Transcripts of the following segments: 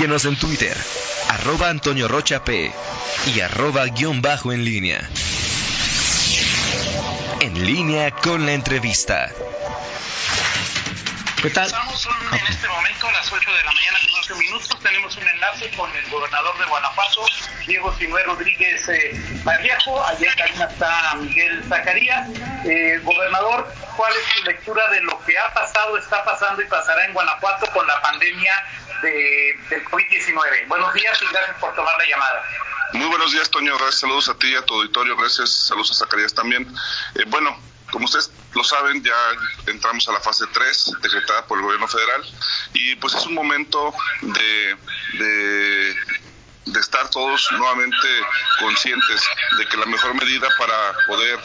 Síguenos en Twitter, arroba Antonio Rocha P y arroba guion bajo en línea. En línea con la entrevista. ¿Qué tal? Estamos en este momento a las 8 de la mañana con 11 minutos. Tenemos un enlace con el gobernador de Guanajuato, Diego Sinué Rodríguez eh, Allá en cabina está Miguel Zacarías. Eh, gobernador, ¿cuál es su lectura de lo que ha pasado, está pasando y pasará en Guanajuato con la pandemia de, del COVID-19? Buenos días y gracias por tomar la llamada. Muy buenos días, Toño. Gracias, saludos a ti, a tu auditorio. Gracias, saludos a Zacarías también. Eh, bueno, como ustedes lo saben, ya entramos a la fase 3 decretada por el gobierno federal y pues es un momento de, de, de estar todos nuevamente conscientes de que la mejor medida para poder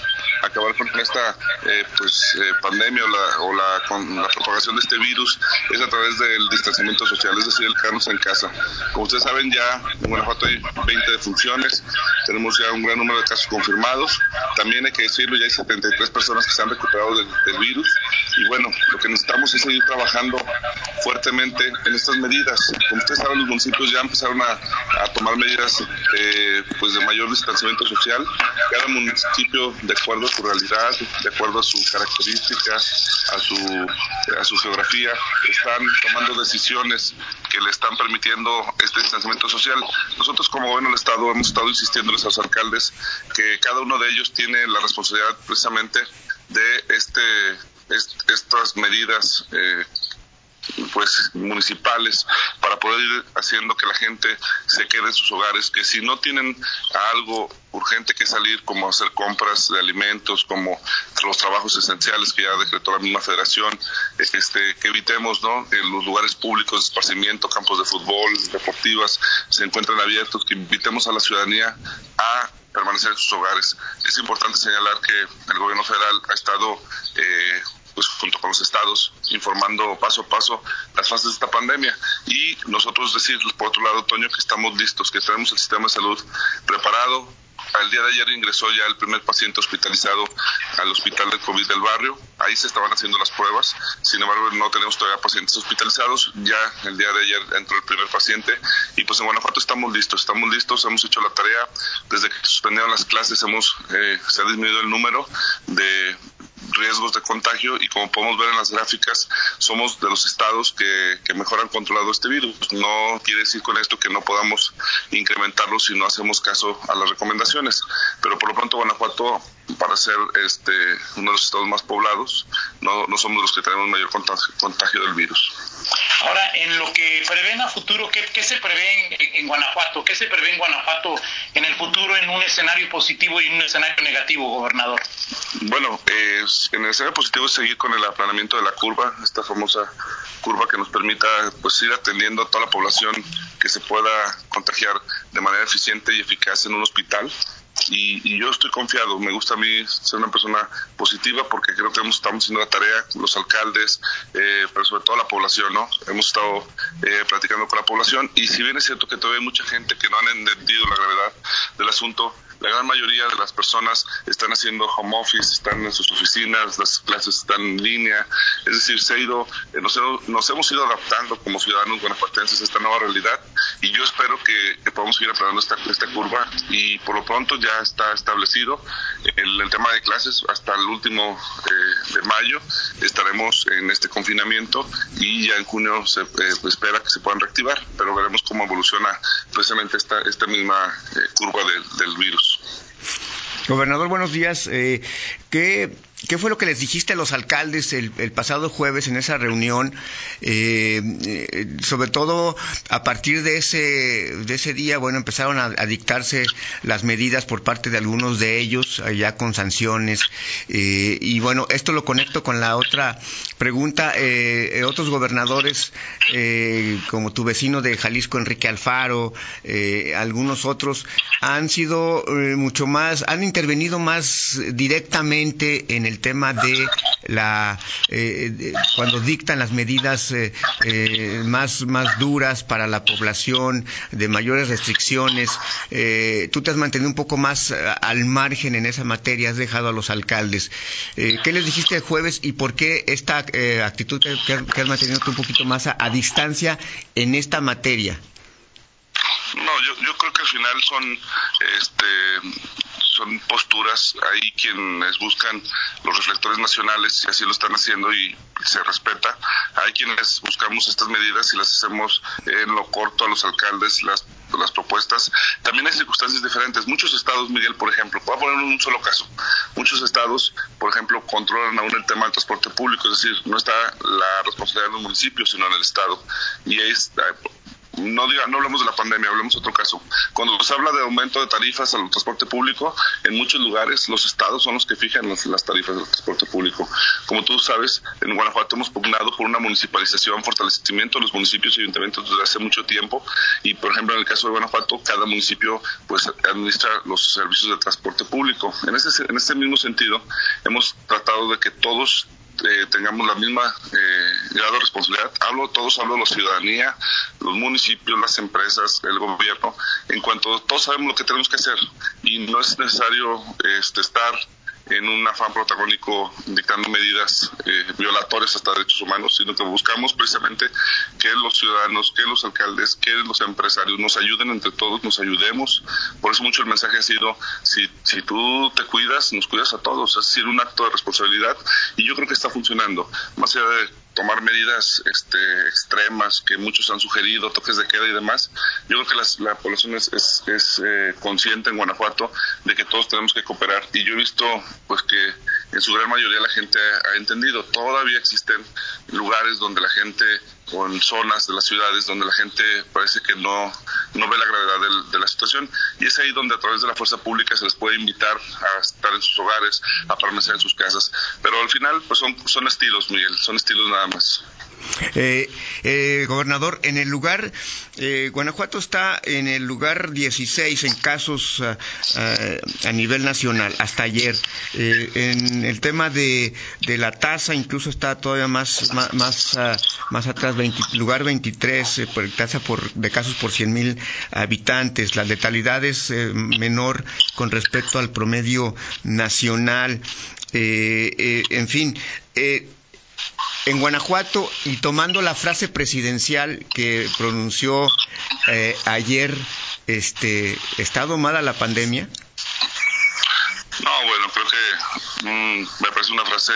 acabar con esta eh, pues, eh, pandemia o, la, o la, con la propagación de este virus es a través del distanciamiento social, es decir, el quedarnos en casa. Como ustedes saben, ya en Guanajuato hay 20 defunciones, tenemos ya un gran número de casos confirmados, también hay que decirlo, ya hay 73 personas que se han recuperado del, virus y bueno, lo que necesitamos es seguir trabajando fuertemente en estas medidas. Como ustedes saben, los municipios ya empezaron a, a tomar medidas eh, pues de mayor distanciamiento social. Cada municipio, de acuerdo realidad, de acuerdo a su característica, a su, a su geografía, están tomando decisiones que le están permitiendo este distanciamiento social. Nosotros como gobierno del Estado hemos estado insistiéndoles a los alcaldes que cada uno de ellos tiene la responsabilidad precisamente de este, estas medidas eh, pues municipales para poder ir haciendo que la gente se quede en sus hogares, que si no tienen algo urgente que salir, como hacer compras de alimentos, como los trabajos esenciales que ya decretó la misma federación, este, que evitemos, ¿no? En los lugares públicos de esparcimiento, campos de fútbol, deportivas, se encuentran abiertos, que invitemos a la ciudadanía a permanecer en sus hogares. Es importante señalar que el gobierno federal ha estado eh, pues junto con los estados, informando paso a paso las fases de esta pandemia. Y nosotros decir, por otro lado, Toño, que estamos listos, que tenemos el sistema de salud preparado. Al día de ayer ingresó ya el primer paciente hospitalizado al hospital de COVID del barrio. Ahí se estaban haciendo las pruebas. Sin embargo, no tenemos todavía pacientes hospitalizados. Ya el día de ayer entró el primer paciente. Y pues en Guanajuato estamos listos. Estamos listos. Hemos hecho la tarea. Desde que suspendieron las clases hemos eh, se ha disminuido el número de riesgos de contagio y como podemos ver en las gráficas, somos de los estados que, que mejor han controlado este virus. No quiere decir con esto que no podamos incrementarlo si no hacemos caso a las recomendaciones, pero por lo pronto Guanajuato para ser este uno de los estados más poblados, no, no somos los que tenemos mayor contagio, del virus. Ahora, en lo que prevén a futuro, ¿qué, qué se prevé en, Guanajuato? ¿Qué se prevé en Guanajuato en el futuro en un escenario positivo y en un escenario negativo, gobernador? Bueno, eh, en el escenario positivo es seguir con el aplanamiento de la curva, esta famosa curva que nos permita pues ir atendiendo a toda la población que se pueda contagiar de manera eficiente y eficaz en un hospital y, yo estoy confiado. Me gusta a mí ser una persona positiva porque creo que estamos haciendo la tarea, los alcaldes, eh, pero sobre todo la población, ¿no? Hemos estado eh, platicando con la población y si bien es cierto que todavía hay mucha gente que no han entendido la gravedad del asunto, la gran mayoría de las personas están haciendo home office, están en sus oficinas, las clases están en línea, es decir, se ha ido, eh, nos, hemos ido adaptando como ciudadanos guanajuatenses a esta nueva realidad. Y yo espero que, podamos seguir aplanando esta, esta curva. Y por lo pronto ya está establecido el, el tema de clases. Hasta el último eh, de mayo estaremos en este confinamiento y ya en junio se eh, espera que se puedan reactivar, pero veremos cómo evoluciona precisamente esta, esta misma curva del virus. Gobernador, buenos días. Eh, ¿qué, ¿Qué fue lo que les dijiste a los alcaldes el, pasado jueves en esa reunión? Eh, eh, sobre todo a partir de ese, de ese día, bueno, empezaron a, dictarse las medidas por parte de algunos de ellos, ya con sanciones. Eh, y bueno, esto lo conecto con la otra pregunta. otros gobernadores, como tu vecino de Jalisco, Enrique Alfaro, algunos otros, han sido mucho más, han intervenido más directamente en el tema de la eh, cuando dictan las medidas eh, eh, más más duras para la población de mayores restricciones tú te has mantenido un poco más al margen en esa materia has dejado a los alcaldes. Qué les dijiste el jueves y por qué esta actitud que, has mantenido un poquito más a, distancia en esta materia No, yo, yo creo que al final son este son posturas, hay quienes buscan los reflectores nacionales y así lo están haciendo y se respeta, hay quienes buscamos estas medidas y las hacemos en lo corto a los alcaldes, las las propuestas. También hay circunstancias diferentes. Muchos estados, Miguel, por ejemplo, voy a poner un solo caso. Muchos estados, por ejemplo, controlan aún el tema del transporte público, es decir, no está la responsabilidad de los municipios, sino en el estado. Y está, no diga, no hablamos de la pandemia, hablemos de otro caso. Cuando se habla de aumento de tarifas al transporte público, en muchos lugares los estados son los que fijan las, tarifas del transporte público. Como tú sabes, en Guanajuato hemos pugnado por una municipalización, fortalecimiento de los municipios y ayuntamientos desde hace mucho tiempo y, por ejemplo, en el caso de Guanajuato, cada municipio pues administra los servicios de transporte público. En ese, en ese mismo sentido, hemos tratado de que todos eh, tengamos la misma eh, grado de responsabilidad. Hablo todos, hablo de la ciudadanía, los municipios, las empresas, el gobierno, en cuanto todos sabemos lo que tenemos que hacer y no es necesario este, estar en un afán protagónico dictando medidas eh, violatorias hasta derechos humanos, sino que buscamos precisamente que los ciudadanos, que los alcaldes, que los empresarios nos ayuden entre todos, nos ayudemos. Por eso mucho el mensaje ha sido, si, si tú te cuidas, nos cuidas a todos, es decir, un acto de responsabilidad y yo creo que está funcionando. Más allá de tomar medidas este, extremas que muchos han sugerido, toques de queda y demás. Yo creo que la población es, es, eh, consciente en Guanajuato de que todos tenemos que cooperar y yo he visto pues que en su gran mayoría la gente ha entendido. Todavía existen lugares donde la gente o en zonas de las ciudades donde la gente parece que no, no ve la gravedad de la situación y es ahí donde a través de la fuerza pública se les puede invitar a estar en sus hogares, a permanecer en sus casas. Pero al final pues son, son estilos, Miguel, son estilos nada más. Eh, eh, gobernador, en el lugar, eh, Guanajuato está en el lugar 16 en casos ah, ah, a nivel nacional, hasta ayer. en el tema de, de, la tasa, incluso está todavía más, más, más, ah, atrás, lugar 23 por tasa por, de casos por 100 mil habitantes. La letalidad es menor con respecto al promedio nacional. en fin, en Guanajuato y tomando la frase presidencial que pronunció eh, ayer, este, ¿está domada la pandemia? No, bueno, creo que mm, me parece una frase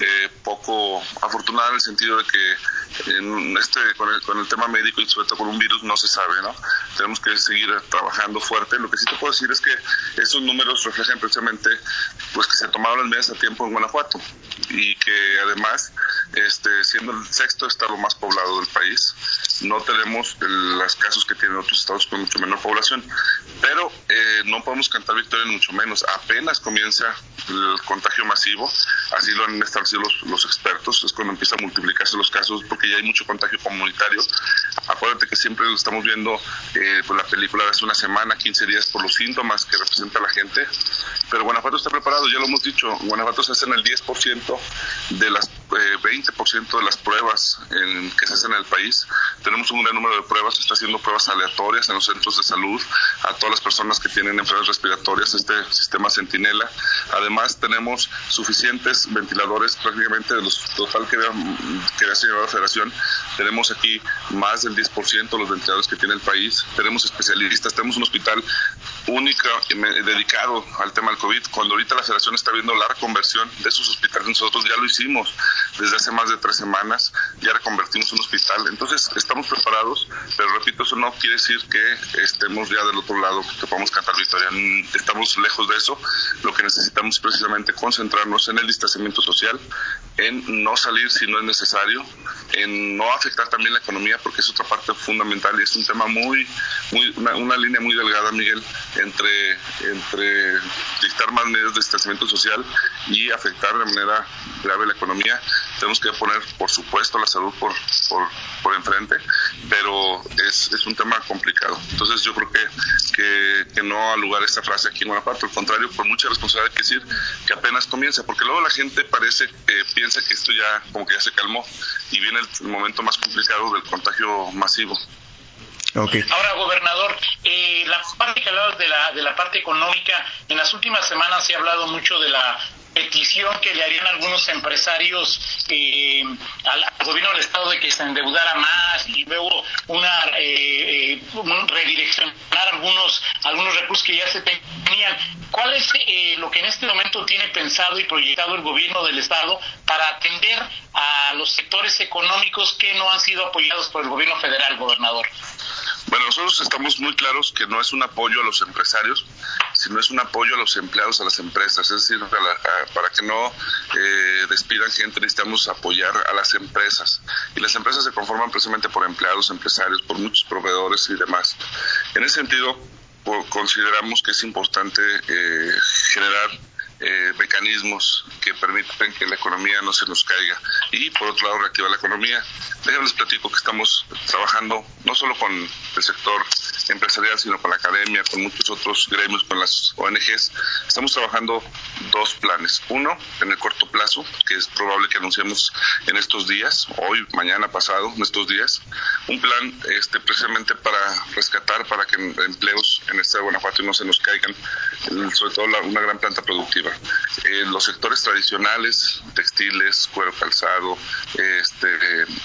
eh, poco afortunada en el sentido de que en este con el, con el tema médico y sobre todo con un virus no se sabe, ¿no? Tenemos que seguir trabajando fuerte. Lo que sí te puedo decir es que esos números reflejan precisamente pues que se tomaron las medidas a tiempo en Guanajuato y que además este siendo el sexto estado más poblado del país, no tenemos los casos que tienen otros estados con mucho menor población. Pero eh, no podemos cantar victoria mucho menos. Apenas comienza el contagio masivo, así lo han establecido los, los expertos, es cuando empiezan a multiplicarse los casos porque ya hay mucho contagio comunitario. Acuérdate que siempre lo estamos viendo eh, por la película de hace una semana, 15 días, por los síntomas que representa la gente. Pero Guanajuato está preparado, ya lo hemos dicho, Guanajuato se hace en el 10% de las 20% de las pruebas en, que se hacen en el país. Tenemos un gran número de pruebas, se está haciendo pruebas aleatorias en los centros de salud a todas las personas que tienen enfermedades respiratorias, este sistema Centinela. Además, tenemos suficientes ventiladores, prácticamente de los total que, que ha señalado la Federación. Tenemos aquí más del 10% de los ventiladores que tiene el país. Tenemos especialistas, tenemos un hospital único dedicado al tema del COVID. Cuando ahorita la Federación está viendo la reconversión de sus hospitales, nosotros ya lo hicimos desde hace más de tres semanas, ya reconvertimos un hospital. Entonces, estamos preparados, pero repito, eso no quiere decir que estemos ya del otro lado, que podamos cantar victoria. Estamos lejos de eso. Lo que necesitamos es precisamente concentrarnos en el distanciamiento social, en no salir si no es necesario, en no afectar también la economía, porque es otra parte fundamental y es un tema muy, muy una, línea muy delgada, Miguel, entre, entre dictar más medidas de distanciamiento social y afectar de manera grave la economía. Tenemos que poner, por supuesto, la salud por, por, por enfrente, pero es, es un tema complicado. Entonces yo creo que, que, que no ha lugar esta frase aquí en Guanajuato, al contrario, por mucha responsabilidad hay que decir que apenas comienza, porque luego la gente parece que piensa que esto ya como que ya se calmó y viene el momento más complicado del contagio masivo. Ahora, gobernador, eh, la parte que hablabas de la, de la parte económica, en las últimas semanas se ha hablado mucho de la petición que le harían algunos empresarios eh, al, gobierno del estado de que se endeudara más y luego una eh, eh, redireccionar algunos, algunos recursos que ya se tenían. ¿Cuál es eh, lo que en este momento tiene pensado y proyectado el gobierno del Estado para atender a los sectores económicos que no han sido apoyados por el gobierno federal, gobernador? Bueno, nosotros estamos muy claros que no es un apoyo a los empresarios, sino es un apoyo a los empleados, a las empresas. Es decir, para que no eh, despidan gente necesitamos apoyar a las empresas. Y las empresas se conforman precisamente por empleados, empresarios, por muchos proveedores y demás. En ese sentido, consideramos que es importante eh, generar eh, mecanismos que permitan que la economía no se nos caiga y por otro lado reactivar la economía. Déjenme platico que estamos trabajando no solo con el sector empresarial, sino con la academia, con muchos otros gremios, con las ONGs. Estamos trabajando dos planes. Uno, en el corto plazo, que es probable que anunciemos en estos días, hoy, mañana, pasado, en estos días. Un plan este, precisamente para rescatar, para que empleos en el estado de Guanajuato no se nos caigan, sobre todo una gran planta productiva eh, los sectores tradicionales, textiles, cuero calzado, este,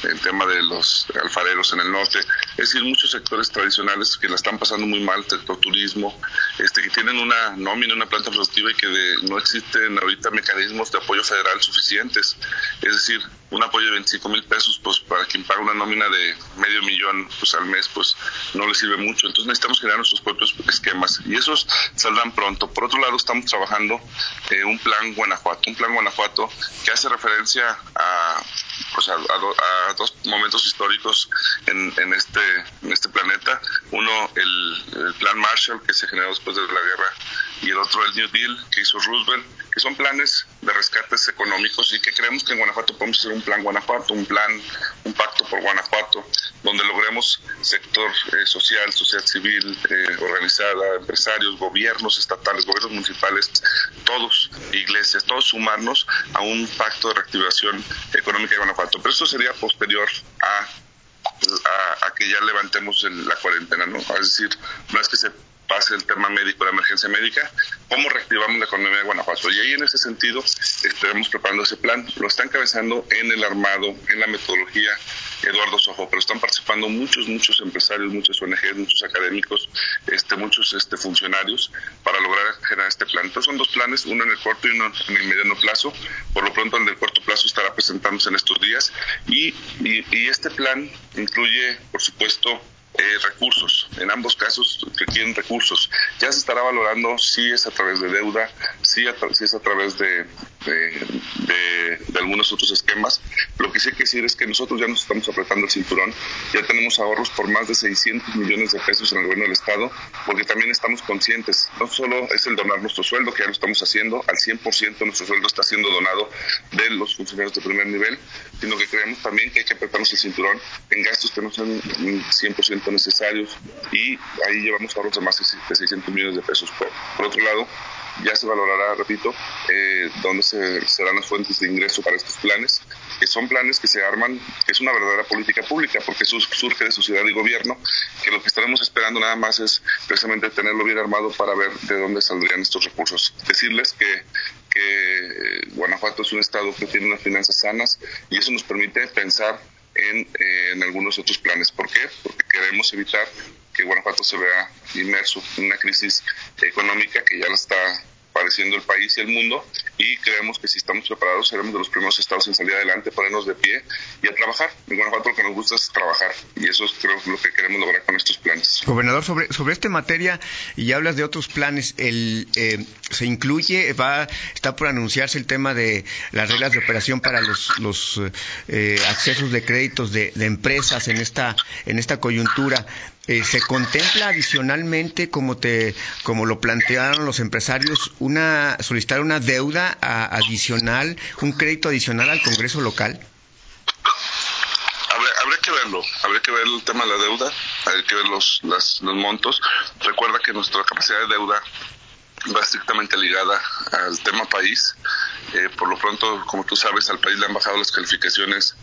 el tema de los alfareros en el norte, es decir, muchos sectores tradicionales que la están pasando muy mal, sector turismo, este, que tienen una nómina, una planta productiva y que no existen ahorita mecanismos de apoyo federal suficientes. Es decir, un apoyo de 25 mil pesos, pues para quien paga una nómina de medio millón pues al mes, pues no le sirve mucho. Entonces necesitamos generar nuestros propios esquemas y esos saldrán pronto. Por otro lado, estamos trabajando eh, un plan Guanajuato, un plan Guanajuato que hace referencia a, pues a, dos momentos históricos en, en, este, este planeta. Uno, el plan Marshall que se generó después de la guerra y el otro el New Deal que hizo Roosevelt, que son planes de rescates económicos y que creemos que en Guanajuato podemos hacer un plan Guanajuato, un plan, un pacto por Guanajuato, donde logremos sector eh, social, sociedad civil eh, organizada, empresarios, gobiernos estatales, gobiernos municipales, todos, iglesias, todos sumarnos a un pacto de reactivación económica de Guanajuato. Pero eso sería posterior a a, que ya levantemos la cuarentena, ¿no? Es decir, no es que se pase el tema médico, la emergencia médica, cómo reactivamos la economía de Guanajuato. Y ahí en ese sentido estaremos preparando ese plan. Lo está encabezando en el armado, en la metodología Eduardo Sojo, pero están participando muchos, muchos empresarios, muchos ONGs, muchos académicos, este, muchos este, funcionarios para lograr generar este plan. Entonces son dos planes, uno en el corto y uno en el mediano plazo. Por lo pronto el del corto plazo estará presentándose en estos días y este plan incluye, por supuesto, eh, recursos. En ambos casos requieren recursos. Ya se estará valorando si es a través de deuda, si, si es a través de, de, algunos otros esquemas. Lo que sí hay que decir es que nosotros ya nos estamos apretando el cinturón, ya tenemos ahorros por más de 600 millones de pesos en el gobierno del Estado, porque también estamos conscientes, no solo es el donar nuestro sueldo, que ya lo estamos haciendo, al 100% nuestro sueldo está siendo donado de los funcionarios de primer nivel, sino que creemos también que hay que apretarnos el cinturón en gastos que no son 100% necesarios y ahí llevamos ahorros de más de 600 millones de pesos. por otro lado, ya se valorará, repito, eh, dónde se, serán las fuentes de ingreso para estos planes, que son planes que se arman, es una verdadera política pública, porque eso surge de sociedad y gobierno, que lo que estaremos esperando nada más es precisamente tenerlo bien armado para ver de dónde saldrían estos recursos. Decirles que, que Guanajuato es un estado que tiene unas finanzas sanas y eso nos permite pensar en, eh, en algunos otros planes. ¿Por qué? Porque queremos evitar que Guanajuato se vea inmerso en una crisis económica que ya la está padeciendo el país y el mundo y creemos que si estamos preparados seremos de los primeros estados en salir adelante, ponernos de pie y a trabajar. En Guanajuato lo que nos gusta es trabajar y eso es creo lo que queremos lograr con estos planes. Gobernador, sobre, sobre esta materia y hablas de otros planes, el, eh, se incluye, va, está por anunciarse el tema de las reglas de operación para los, los eh, accesos de créditos de, de empresas en esta, en esta coyuntura. Eh, se contempla adicionalmente, como te, como lo plantearon los empresarios, una solicitar una deuda adicional, un crédito adicional al Congreso local. Habría, que verlo, habría que ver el tema de la deuda, hay que ver los, los montos. Recuerda que nuestra capacidad de deuda va estrictamente ligada al tema país. Eh, por lo pronto, como tú sabes, al país le han bajado las calificaciones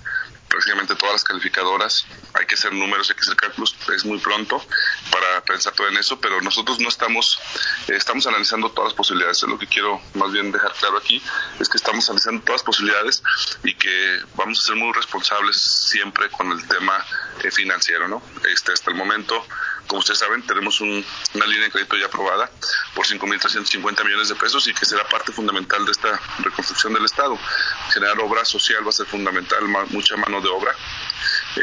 prácticamente todas las calificadoras. Hay que hacer números, hay que hacer cálculos, es muy pronto para pensar todo en eso, pero nosotros no estamos, eh, estamos analizando todas las posibilidades. Lo que quiero más bien dejar claro aquí es que estamos analizando todas las posibilidades y que vamos a ser muy responsables siempre con el tema eh, financiero, ¿no? Este, hasta el momento, como ustedes saben, tenemos una línea de crédito ya aprobada por 5.350 millones de pesos y que será parte fundamental de esta reconstrucción del Estado. Generar obra social va a ser fundamental, mucha mano de obra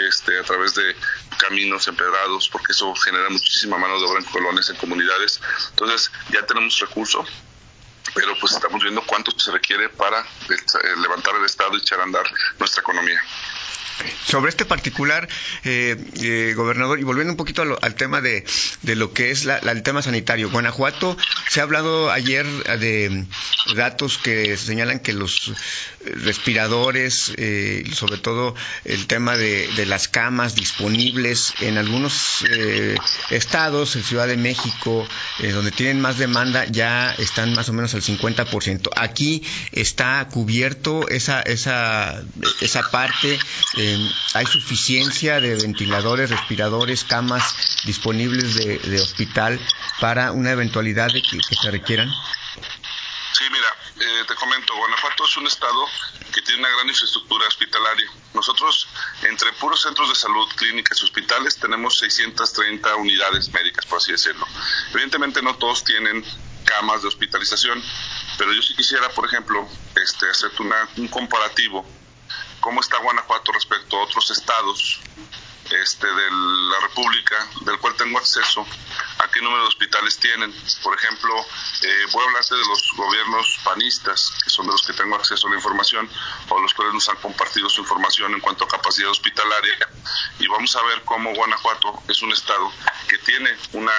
este, a través de caminos empedrados, porque eso genera muchísima mano de obra en colonias, en comunidades. Entonces, ya tenemos recursos pero pues estamos viendo cuánto se requiere para eh, levantar el Estado y echar a andar nuestra economía. Sobre este particular, eh, eh, gobernador, y volviendo un poquito al tema de, de, lo que es la, el tema sanitario, Guanajuato, se ha hablado ayer de datos que señalan que los respiradores, eh, sobre todo el tema de, las camas disponibles en algunos eh, estados, en Ciudad de México, eh, donde tienen más demanda, ya están más o menos al 50%. Aquí está cubierto esa, esa, esa parte hay suficiencia de ventiladores, respiradores, camas disponibles de, hospital para una eventualidad de que, se requieran? Sí, mira, eh, te comento, Guanajuato es un estado que tiene una gran infraestructura hospitalaria. Nosotros, entre puros centros de salud, clínicas y hospitales, tenemos 630 unidades médicas, por así decirlo. Evidentemente no todos tienen camas de hospitalización, pero yo sí quisiera, por ejemplo, este, hacerte un comparativo cómo está Guanajuato respecto a otros estados este, de la República, del cual tengo acceso, a qué número de hospitales tienen. Por ejemplo, eh, voy a hablarte de los gobiernos panistas, que son de los que tengo acceso a la información, o los cuales nos han compartido su información en cuanto a capacidad hospitalaria, y vamos a ver cómo Guanajuato es un estado que tiene una,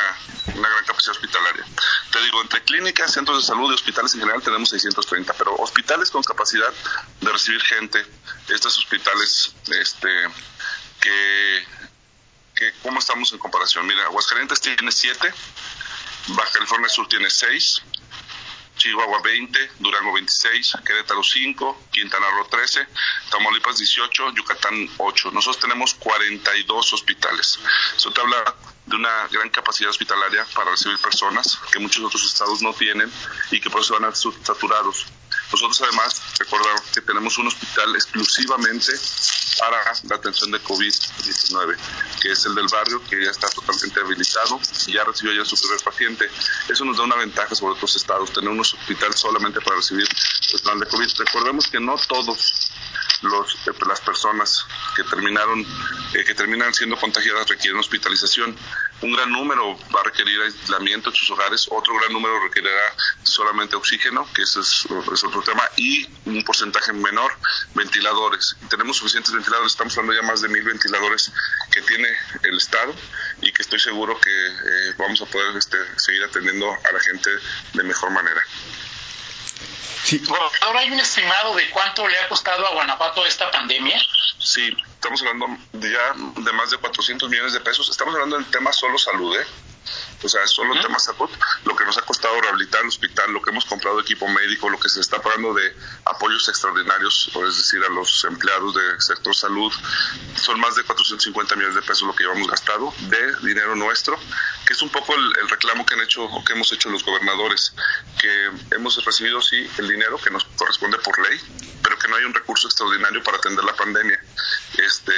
una gran capacidad hospitalaria. Te digo, entre clínicas, centros de salud y hospitales en general tenemos 630, pero hospitales con capacidad de recibir gente, estos hospitales, este, que, que cómo estamos en comparación. Mira, Aguascalientes tiene 7, Baja California Sur tiene 6, Chihuahua 20, Durango 26, Querétaro 5, Quintana Roo 13, Tamaulipas 18, Yucatán 8. Nosotros tenemos 42 hospitales. Eso te habla de una gran capacidad hospitalaria para recibir personas que muchos otros estados no tienen y que por eso van a ser saturados. Nosotros además, recordamos que tenemos un hospital exclusivamente para la atención de COVID-19, que es el del barrio, que ya está totalmente habilitado y ya recibió ya su primer paciente. Eso nos da una ventaja sobre otros estados, tener un hospital solamente para recibir personal de COVID. Recordemos que no todos los, eh, las personas que terminaron eh, que terminan siendo contagiadas requieren hospitalización. Un gran número va a requerir aislamiento en sus hogares, otro gran número requerirá solamente oxígeno, que ese es, otro tema, y un porcentaje menor ventiladores. Tenemos suficientes ventiladores, estamos hablando ya más de mil ventiladores que tiene el Estado y que estoy seguro que eh, vamos a poder este, seguir atendiendo a la gente de mejor manera. Sí. Ahora hay un estimado de cuánto le ha costado a Guanajuato esta pandemia. Sí, estamos hablando de ya de más de 400 millones de pesos. Estamos hablando del tema solo salud, ¿eh? O sea, solo el tema salud, lo que nos ha costado rehabilitar el hospital, lo que hemos comprado equipo médico, lo que se está pagando de apoyos extraordinarios, es decir, a los empleados del sector salud, son más de 450 millones de pesos lo que llevamos gastado de dinero nuestro, que es un poco el, reclamo que han hecho o que hemos hecho los gobernadores, que hemos recibido sí el dinero que nos corresponde por ley, pero que no hay un recurso extraordinario para atender la pandemia. Este,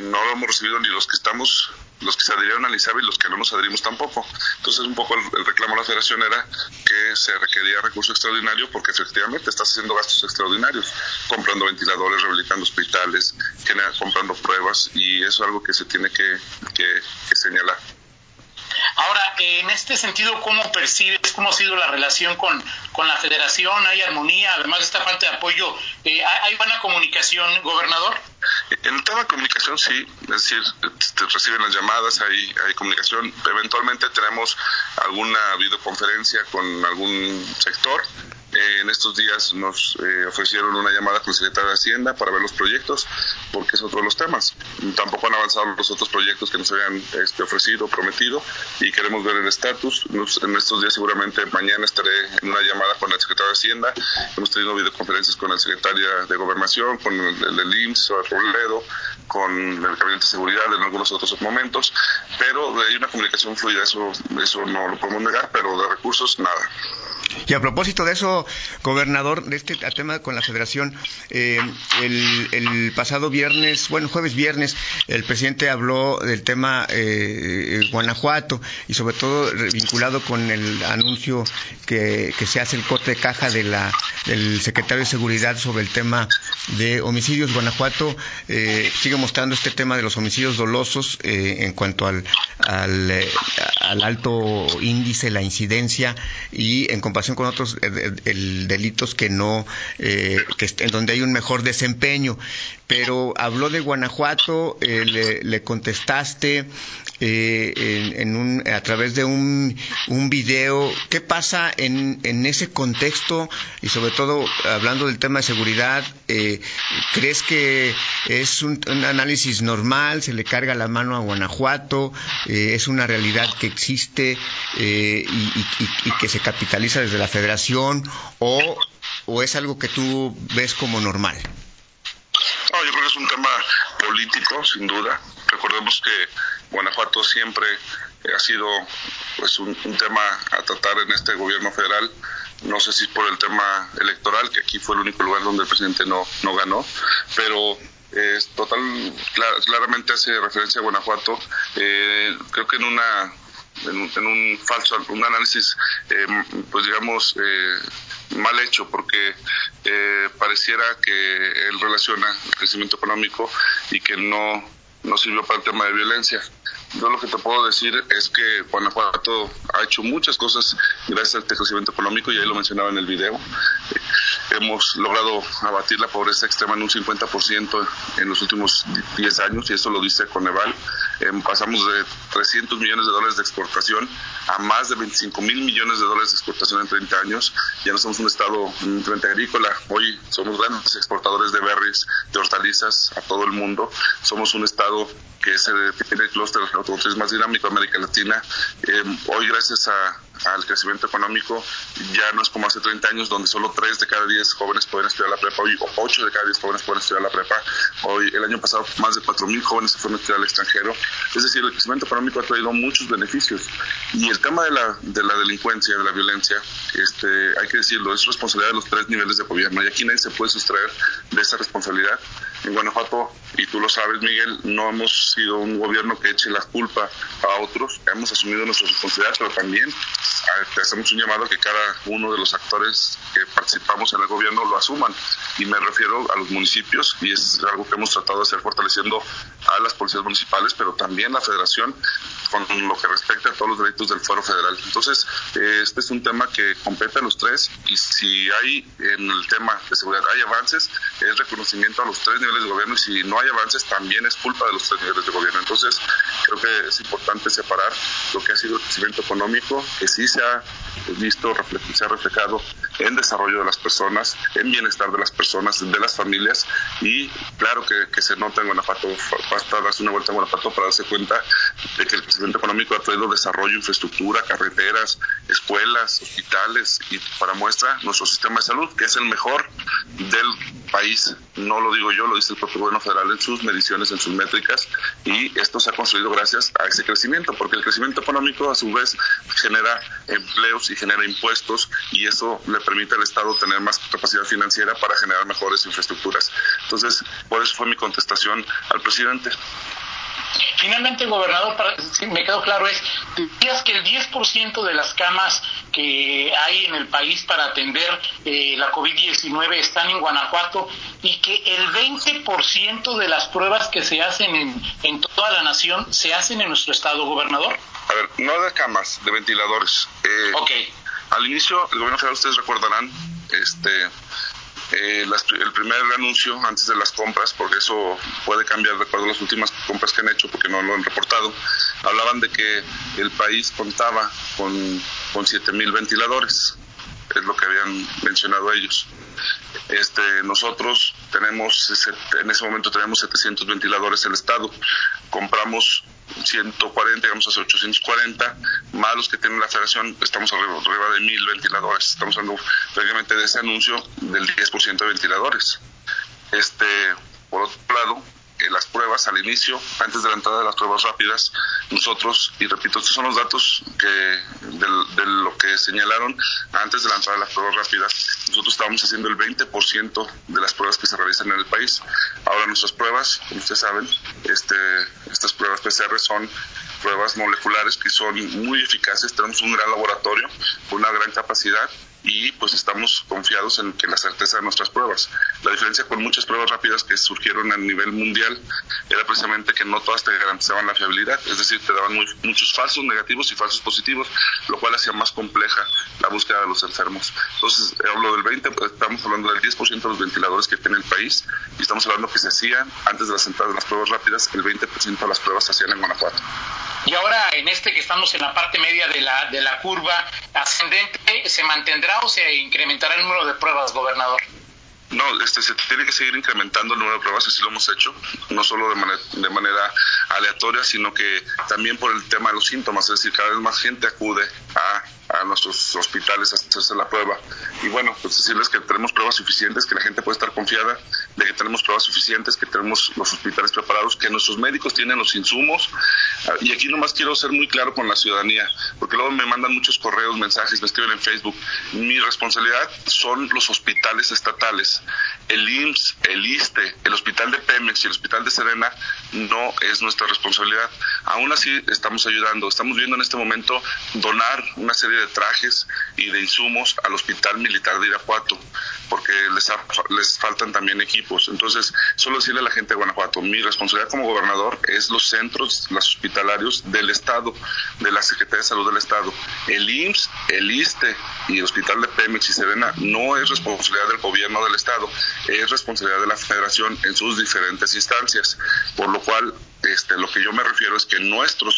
no lo hemos recibido ni los que estamos los que se adhirieron al ISABI y los que no nos adherimos tampoco. Entonces, un poco el, reclamo de la federación era que se requería recurso extraordinario porque efectivamente estás haciendo gastos extraordinarios, comprando ventiladores, rehabilitando hospitales, comprando pruebas y eso es algo que se tiene que, que señalar. Ahora, en este sentido, ¿cómo percibes, cómo ha sido la relación con, con la federación? ¿Hay armonía? Además de esta falta de apoyo, eh, ¿hay buena comunicación, gobernador? En el tema de comunicación sí, es decir, reciben las llamadas, hay, hay comunicación. Eventualmente tenemos alguna videoconferencia con algún sector eh, en estos días nos eh, ofrecieron una llamada con el secretario de Hacienda para ver los proyectos, porque es otro de los temas. Tampoco han avanzado los otros proyectos que nos habían este, ofrecido, prometido, y queremos ver el estatus. En estos días, seguramente mañana estaré en una llamada con el secretario de Hacienda. Hemos tenido videoconferencias con el secretario de Gobernación, con el, del IMSS, Robledo, con el Gabinete de Seguridad en algunos otros momentos, pero hay una comunicación fluida, eso, eso no lo podemos negar, pero de recursos nada. Y a propósito de eso, gobernador, de este tema con la federación, eh, el, pasado viernes, bueno, jueves viernes, el presidente habló del tema eh, Guanajuato y sobre todo vinculado con el anuncio que, se hace el corte de caja de la, del secretario de Seguridad sobre el tema de homicidios. Guanajuato eh, sigue mostrando este tema de los homicidios dolosos en cuanto al, al, al alto índice, la incidencia y en comparación con otros eh, delitos que no, eh, que en donde hay un mejor desempeño. Pero habló de Guanajuato, eh, le, contestaste en, un, a través de un, un video. ¿Qué pasa en, en ese contexto y sobre todo hablando del tema de seguridad? ¿Crees que es un, análisis normal? ¿Se le carga la mano a Guanajuato? ¿Es una realidad que existe y, y que se capitaliza desde la federación o, o es algo que tú ves como normal? No, yo creo que es un tema político, sin duda. Recordemos que Guanajuato siempre ha sido pues un, tema a tratar en este gobierno federal. No sé si por el tema electoral, que aquí fue el único lugar donde el presidente no, no ganó, pero es total, claramente hace referencia a Guanajuato. Eh, creo que en una en, un falso, un análisis, eh, pues digamos, eh, mal hecho, porque eh, pareciera que él relaciona el crecimiento económico y que no, no sirvió para el tema de violencia. Yo lo que te puedo decir es que Guanajuato ha hecho muchas cosas gracias a este crecimiento económico, y ahí lo mencionaba en el video. Hemos logrado abatir la pobreza extrema en un 50% en los últimos 10 años, y eso lo dice Coneval. Em, pasamos de 300 millones de dólares de exportación a más de 25 mil millones de dólares de exportación en 30 años. Ya no somos un estado frente agrícola. Hoy somos grandes exportadores de berries, de hortalizas a todo el mundo. Somos un estado que se tiene el clúster automotriz más dinámico de América Latina. Em, hoy, gracias al crecimiento económico, ya no es como hace 30 años, donde solo 3 de cada 10 jóvenes pueden estudiar la prepa, hoy 8 de cada 10 jóvenes pueden estudiar la prepa. Hoy, el año pasado, más de 4.000 jóvenes se fueron a estudiar al extranjero. Es decir, el crecimiento económico ha traído muchos beneficios. Y el tema de la, de la delincuencia, de la violencia, este, hay que decirlo, es responsabilidad de los tres niveles de gobierno. Y aquí nadie se puede sustraer de esa responsabilidad. En Guanajuato, y tú lo sabes, Miguel, no hemos sido un gobierno que eche la culpa a otros. Hemos asumido nuestra responsabilidad, pero también ah, hacemos un llamado a que cada uno de los actores que participamos en el gobierno lo asuman. Y me refiero a los municipios, y es algo que hemos tratado de hacer fortaleciendo a las policías municipales, pero también la federación con lo que respecta a todos los derechos del Foro Federal. Entonces, eh, este es un tema que compete a los tres y si hay en el tema de seguridad hay avances, es reconocimiento a los tres niveles de gobierno y si no hay avances también es culpa de los tres niveles de gobierno. Entonces, creo que es importante separar lo que ha sido el crecimiento económico, que sí se ha visto, se ha reflejado en desarrollo de las personas, en bienestar de las personas, de las familias y claro que, se nota en Guanajuato, basta darse una vuelta a Guanajuato para darse cuenta de que el crecimiento económico ha traído desarrollo, infraestructura, carreteras, escuelas, hospitales y para muestra nuestro sistema de salud, que es el mejor del país. No lo digo yo, lo dice el propio gobierno federal en sus mediciones, en sus métricas y esto se ha construido gracias a ese crecimiento, porque el crecimiento económico a su vez genera empleos y genera impuestos y eso le permite al Estado tener más capacidad financiera para generar mejores infraestructuras. Entonces, por eso fue mi contestación al presidente. Finalmente, gobernador, para, me quedó claro, es, decías que el 10% de las camas que hay en el país para atender eh, la COVID-19 están en Guanajuato y que el 20% de las pruebas que se hacen en, en toda la nación se hacen en nuestro estado, gobernador. A ver, no de camas, de ventiladores. Eh, ok. Al inicio, el gobierno federal, ustedes recordarán, este, eh, el primer anuncio antes de las compras, porque eso puede cambiar de acuerdo a las últimas compras que han hecho, porque no lo han reportado, hablaban de que el país contaba con, con 7 mil ventiladores, es lo que habían mencionado ellos. Este, nosotros tenemos, en ese momento tenemos 700 ventiladores en el estado, compramos 140, digamos hasta 840, más los que tiene la federación, estamos arriba, de mil ventiladores. Estamos hablando prácticamente de ese anuncio del 10% de ventiladores. Este, por otro lado, las pruebas al inicio, antes de la entrada de las pruebas rápidas, nosotros, y repito, estos son los datos que de, lo que señalaron antes de la entrada de las pruebas rápidas, nosotros estábamos haciendo el 20% de las pruebas que se realizan en el país. Ahora nuestras pruebas, como ustedes saben, este, estas pruebas PCR son pruebas moleculares que son muy eficaces, tenemos un gran laboratorio con una gran capacidad y pues estamos confiados en que la certeza de nuestras pruebas. La diferencia con muchas pruebas rápidas que surgieron a nivel mundial era precisamente que no todas te garantizaban la fiabilidad, es decir, te daban muchos falsos negativos y falsos positivos, lo cual hacía más compleja la búsqueda de los enfermos. Entonces, hablo del 20, pues, estamos hablando del 10% de los ventiladores que tiene el país y estamos hablando que se hacían antes de las entradas de las pruebas rápidas, el 20% de las pruebas se hacían en Guanajuato. Y ahora en este que estamos en la parte media de la, de la curva ascendente, ¿se mantendrá o se incrementará el número de pruebas, gobernador? No, este, se tiene que seguir incrementando el número de pruebas, así lo hemos hecho, no solo de, manera, de manera aleatoria, sino que también por el tema de los síntomas, es decir, cada vez más gente acude a a nuestros hospitales a hacerse la prueba. Y bueno, pues decirles que tenemos pruebas suficientes, que la gente puede estar confiada de que tenemos pruebas suficientes, que tenemos los hospitales preparados, que nuestros médicos tienen los insumos. Y aquí nomás quiero ser muy claro con la ciudadanía, porque luego me mandan muchos correos, mensajes, me escriben en Facebook. Mi responsabilidad son los hospitales estatales. El IMSS, el ISTE, el hospital de Pemex y el hospital de Serena no es nuestra responsabilidad. Aún así estamos ayudando, estamos viendo en este momento donar una serie de trajes y de insumos al Hospital Militar de Irapuato, porque les, les faltan también equipos. Entonces, solo decirle a la gente de Guanajuato, mi responsabilidad como gobernador es los centros, los hospitalarios del Estado, de la Secretaría de Salud del Estado. El IMSS, el ISTE y el Hospital de Pemex y Serena no es responsabilidad del gobierno del Estado, es responsabilidad de la Federación en sus diferentes instancias, por lo cual este, lo que yo me refiero es que nuestro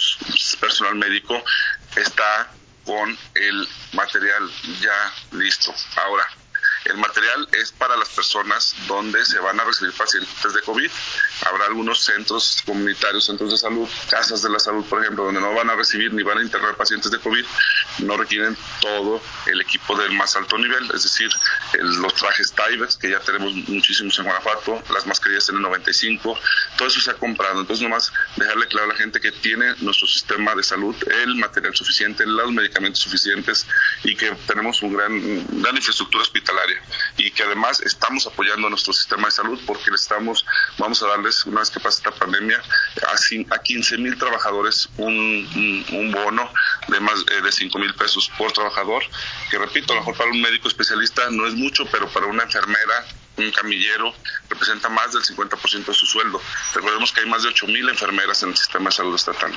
personal médico está con el material ya listo. Ahora, el material es para las personas donde se van a recibir pacientes de COVID. Habrá algunos centros comunitarios, centros de salud, casas de la salud, por ejemplo, donde no van a recibir ni van a internar pacientes de COVID. No requieren todo el equipo del más alto nivel, es decir, los trajes Tyvek, que ya tenemos muchísimos en Guanajuato, las mascarillas en el 95, todo eso se ha comprado. Entonces, nomás dejarle claro a la gente que tiene nuestro sistema de salud el material suficiente, los medicamentos suficientes y que tenemos una gran, gran infraestructura hospitalaria y que además estamos apoyando a nuestro sistema de salud porque le estamos, vamos a una vez que pase esta pandemia, a, a 15 mil trabajadores un, un, bono de más eh, de 5 mil pesos por trabajador, que repito, a lo mejor para un médico especialista no es mucho, pero para una enfermera un camillero representa más del 50% de su sueldo. Recordemos que hay más de 8 mil enfermeras en el sistema de salud estatal.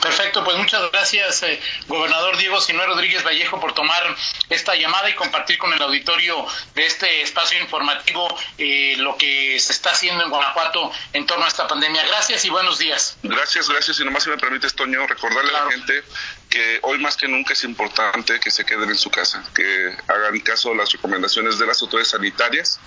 Perfecto, pues muchas gracias, eh, gobernador Diego Sinué Rodríguez Vallejo, por tomar esta llamada y compartir con el auditorio de este espacio informativo eh, lo que se está haciendo en Guanajuato en torno a esta pandemia. Gracias y buenos días. Gracias, gracias. Y nomás si me permites, Toño, recordarle a la gente que hoy más que nunca es importante que se queden en su casa, que hagan caso a las recomendaciones de las autoridades sanitarias,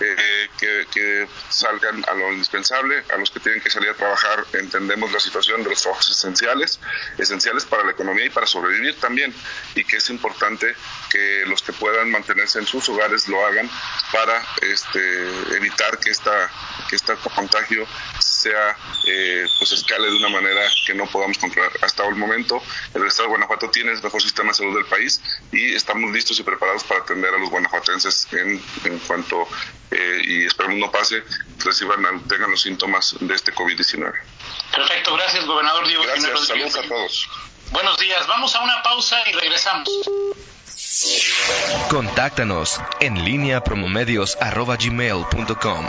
eh, que, que, salgan a lo indispensable, a los que tienen que salir a trabajar, entendemos la situación de los trabajos esenciales, esenciales para la economía y para sobrevivir también, y que es importante que los que puedan mantenerse en sus hogares lo hagan para este, evitar que esta que este contagio sea eh, pues escale de una manera que no podamos controlar. Hasta el momento el Estado de Guanajuato tiene el mejor sistema de salud del país y estamos listos y preparados para atender a los guanajuatenses en, en cuanto eh, y esperamos no pase reciban tengan los síntomas de este COVID-19. Perfecto, gracias gobernador Diego. Gracias, saludos a todos. Buenos días, vamos a una pausa y regresamos. Contáctanos en línea promomedios.com